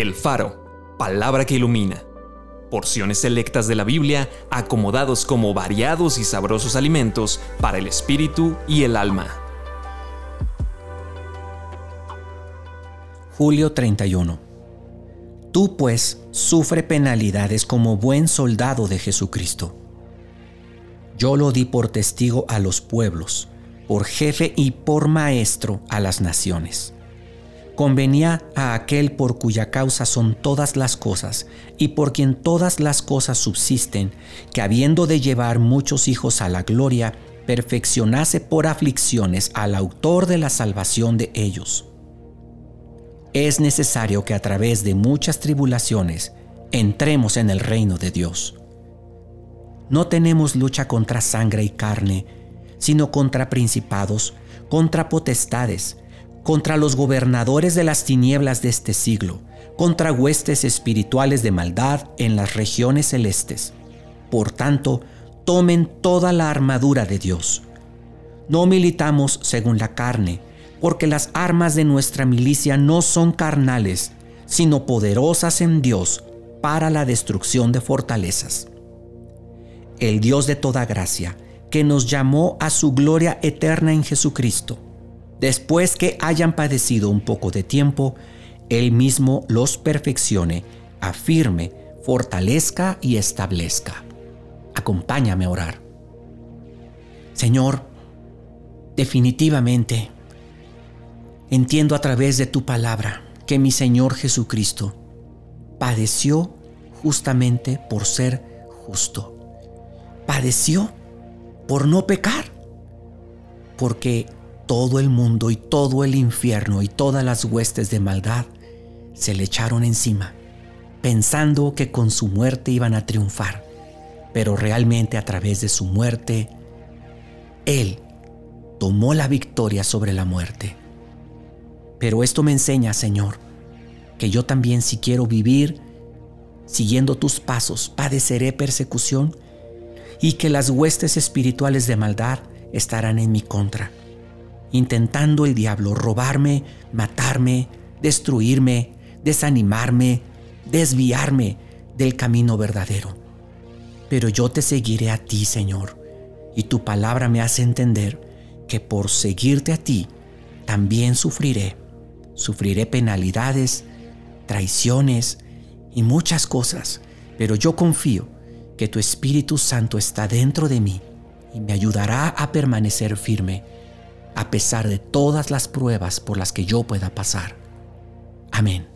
El Faro, palabra que ilumina. Porciones selectas de la Biblia acomodados como variados y sabrosos alimentos para el espíritu y el alma. Julio 31. Tú pues sufre penalidades como buen soldado de Jesucristo. Yo lo di por testigo a los pueblos, por jefe y por maestro a las naciones convenía a aquel por cuya causa son todas las cosas y por quien todas las cosas subsisten, que habiendo de llevar muchos hijos a la gloria, perfeccionase por aflicciones al autor de la salvación de ellos. Es necesario que a través de muchas tribulaciones entremos en el reino de Dios. No tenemos lucha contra sangre y carne, sino contra principados, contra potestades, contra los gobernadores de las tinieblas de este siglo, contra huestes espirituales de maldad en las regiones celestes. Por tanto, tomen toda la armadura de Dios. No militamos según la carne, porque las armas de nuestra milicia no son carnales, sino poderosas en Dios para la destrucción de fortalezas. El Dios de toda gracia, que nos llamó a su gloria eterna en Jesucristo, después que hayan padecido un poco de tiempo, Él mismo los perfeccione, afirme, fortalezca y establezca. Acompáñame a orar. Señor, definitivamente, entiendo a través de tu palabra que mi Señor Jesucristo padeció justamente por ser justo. Padeció por no pecar, porque todo el mundo y todo el infierno y todas las huestes de maldad se le echaron encima, pensando que con su muerte iban a triunfar, pero realmente a través de su muerte, Él tomó la victoria sobre la muerte. Pero esto me enseña, Señor, que yo también si quiero vivir siguiendo tus pasos, padeceré persecución y que las huestes espirituales de maldad estarán en mi contra intentando el diablo robarme, matarme, destruirme, desanimarme, desviarme del camino verdadero. Pero yo te seguiré a ti, Señor, y tu palabra me hace entender que por seguirte a ti también sufriré. Sufriré penalidades, traiciones y muchas cosas, pero yo confío que tu Espíritu Santo está dentro de mí y me ayudará a permanecer firme a pesar de todas las pruebas por las que yo pueda pasar. Amén.